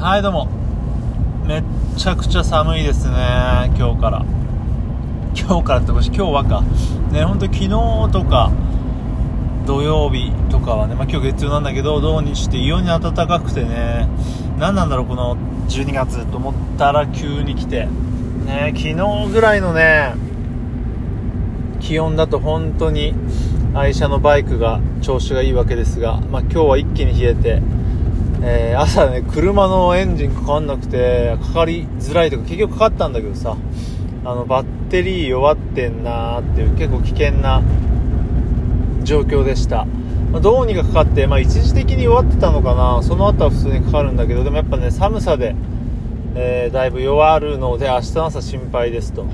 はいどうも。めっちゃくちゃ寒いですね今日から。今日からってこし今日はか。ね本当昨日とか土曜日とかはね、まあ、今日月曜なんだけど土日って異様に暖かくてね。何なんだろうこの12月と思ったら急に来て。ね昨日ぐらいのね気温だと本当に愛車のバイクが調子がいいわけですが、まあ、今日は一気に冷えて、えー、朝ね車のエンジンかかんなくてかかりづらいとか結局かかったんだけどさあのバッテリー弱ってんなーっていう結構危険な状況でした、まあ、どうにかかかって、まあ、一時的に弱ってたのかな。その後は普通にかかるんだけどでもやっぱね寒さで、えー、だいぶ弱るので明日の朝心配ですと。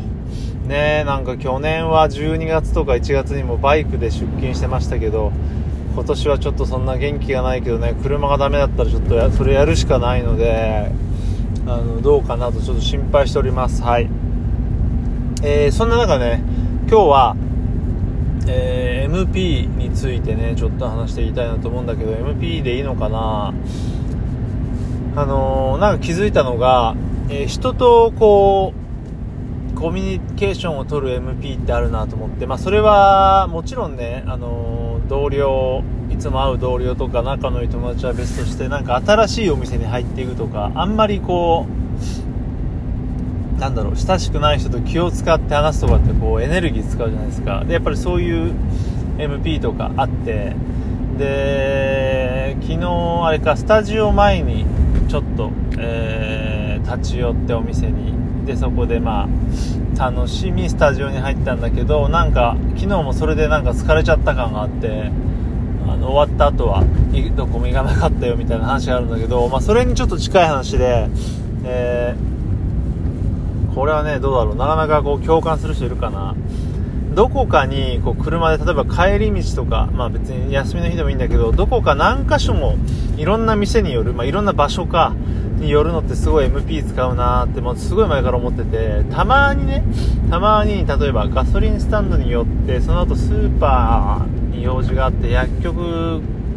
ねなんか去年は12月とか1月にもバイクで出勤してましたけど今年はちょっとそんな元気がないけどね車がダメだったらちょっとそれやるしかないのであのどうかなとちょっと心配しております。はい。えー、そんな中ね今日は、えー、MP についてねちょっと話していきたいなと思うんだけど MP でいいのかな？あのー、なんか気づいたのが、え、人とこうコミュニケーションを取る MP ってあるなと思って、まあ、それはもちろんね、あの同僚いつも会う同僚とか仲のいい友達は別としてなんか新しいお店に入っていくとかあんまりこうなんだろう親しくない人と気を使って話すとかってこうエネルギー使うじゃないですか。でやっぱりそういう MP とかあってで昨日あれかスタジオ前にちょっと、えー、立ち寄ってお店にでそこでまあ楽しみスタジオに入ったんだけどなんか昨日もそれでなんか疲れちゃった感があってあの終わった後はどこも行かなかったよみたいな話があるんだけど、まあ、それにちょっと近い話で、えー、これはねどうだろう。なかなかこう共感する人いるかな。どこかにこう車で例えば帰り道とか、まあ、別に休みの日でもいいんだけどどこか何箇所もいろんな店による、まあ、いろんな場所かによるのってすごい MP 使うなーってもうすごい前から思っててたまにねたまに例えばガソリンスタンドによってその後スーパーに用事があって薬局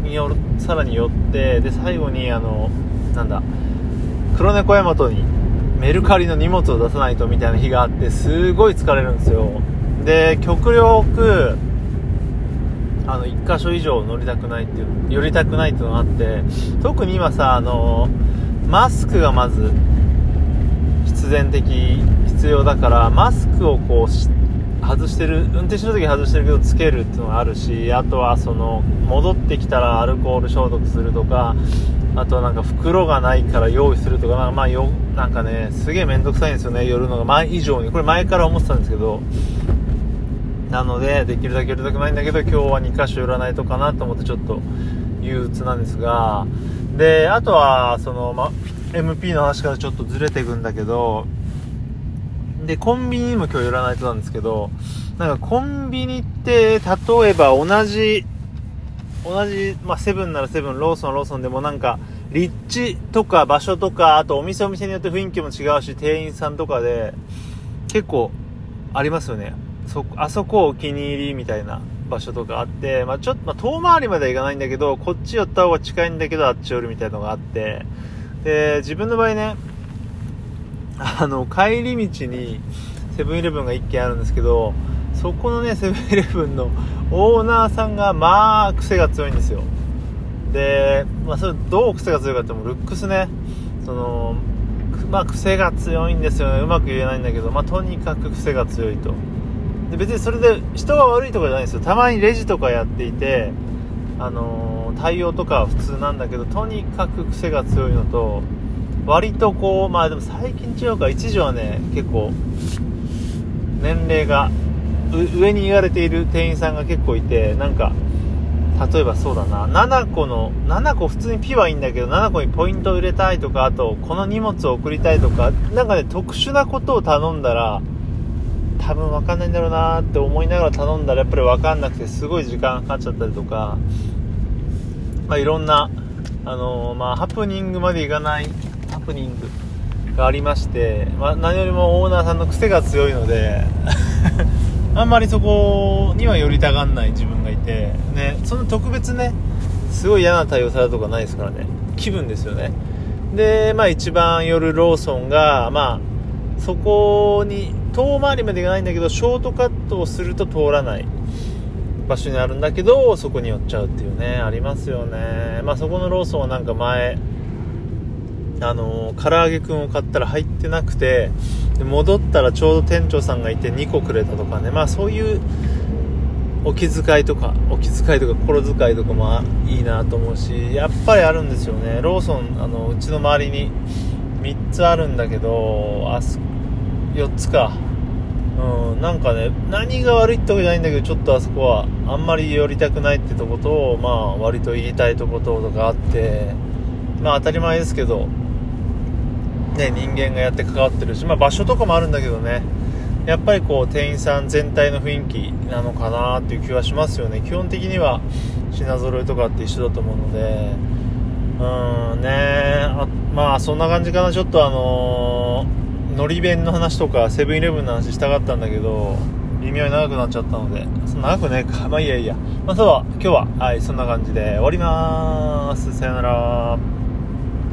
によるさらに寄ってで最後にあのなんだ黒猫大和にメルカリの荷物を出さないとみたいな日があってすごい疲れるんですよ。で極力あの1箇所以上乗りたくないっていう寄りたくないっていうのがあって特に今さあのマスクがまず必然的必要だからマスクをこう外してる運転してる時外してるけどつけるっていうのがあるしあとはその戻ってきたらアルコール消毒するとかあとなんか袋がないから用意するとかなんかまあよなんかねすげえ面倒くさいんですよね寄るのが。前以上に。これ前から思ってたんですけどなのでできるだけ寄りたくないんだけど今日は2箇所寄らないとかなと思ってちょっと憂鬱なんですがで、あとは、その、ま、MP の話からちょっとずれていくんだけど、で、コンビニにも今日寄らないとなんですけど、なんかコンビニって、例えば同じ、同じ、まあ、セブンならセブン、ローソンローソンでもなんか、立地とか場所とか、あとお店お店によって雰囲気も違うし、店員さんとかで、結構、ありますよね。そ、あそこお気に入りみたいな。場所とかあって、まあ、ちょっと、まあ、遠回りまでは行かないんだけど、こっち寄った方が近いんだけど、あっち寄るみたいなのがあって、で、自分の場合ね、あの、帰り道にセブンイレブンが1軒あるんですけど、そこのね、セブンイレブンのオーナーさんが、まあ、癖が強いんですよ。で、まあ、それどう癖が強いかっても、ルックスね、その、まあ、癖が強いんですよね。うまく言えないんだけど、まあ、とにかく癖が強いと。で別にそれで人が悪いとかじゃないんですよ。たまにレジとかやっていてあのー、対応とかは普通なんだけどとにかく癖が強いのと割とこうまあでも最近違うか。一時はね結構年齢が上に言われている店員さんが結構いてなんか例えばそうだな。7個の7個普通にピはいいんだけど7個にポイントを入れたいとかあとこの荷物を送りたいとかなんかね特殊なことを頼んだら多分分かんないんだろうなって思いながら頼んだらやっぱり分かんなくてすごい時間かかっちゃったりとか、まあ、いろんな、あのー、まあ、ハプニングまでいかないハプニングがありまして、まあ、何よりもオーナーさんの癖が強いので あんまりそこには寄りたがんない自分がいて、ね、その特別ねすごい嫌な対応されたとかないですからね。気分ですよね。で、まあ一番寄るローソンが、まあ、そこに、遠回りまで行かないんだけど、ショートカットをすると通らない場所にあるんだけど、そこに寄っちゃうっていうね、ありますよね。まあそこのローソンはなんか前、あの唐揚げくんを買ったら入ってなくて、で戻ったらちょうど店長さんがいて2個くれたとかね、まあそういうお気遣いとか、お気遣いとか心遣いとかもいいなと思うし、やっぱりあるんですよね。ローソン、あの、うちの周りに3つあるんだけど、あそ、4つか。うん、なんかね、何が悪いってわけじゃないんだけど、ちょっとあそこは、あんまり寄りたくないってとこと、まあ、割と言いたいとこととかあって、まあ当たり前ですけど、ね、人間がやって関わってるし、まあ場所とかもあるんだけどね、やっぱりこう店員さん全体の雰囲気なのかなっていう気はしますよね基本的には品揃えとかって一緒だと思うのでうんねあまあそんな感じかなちょっとあのー、のり弁の話とかセブンイレブンの話したかったんだけど微妙に長くなっちゃったのでそ長くねか。まあいいやいいや。まあそう今日ははいそんな感じで終わりまーす。さよなら。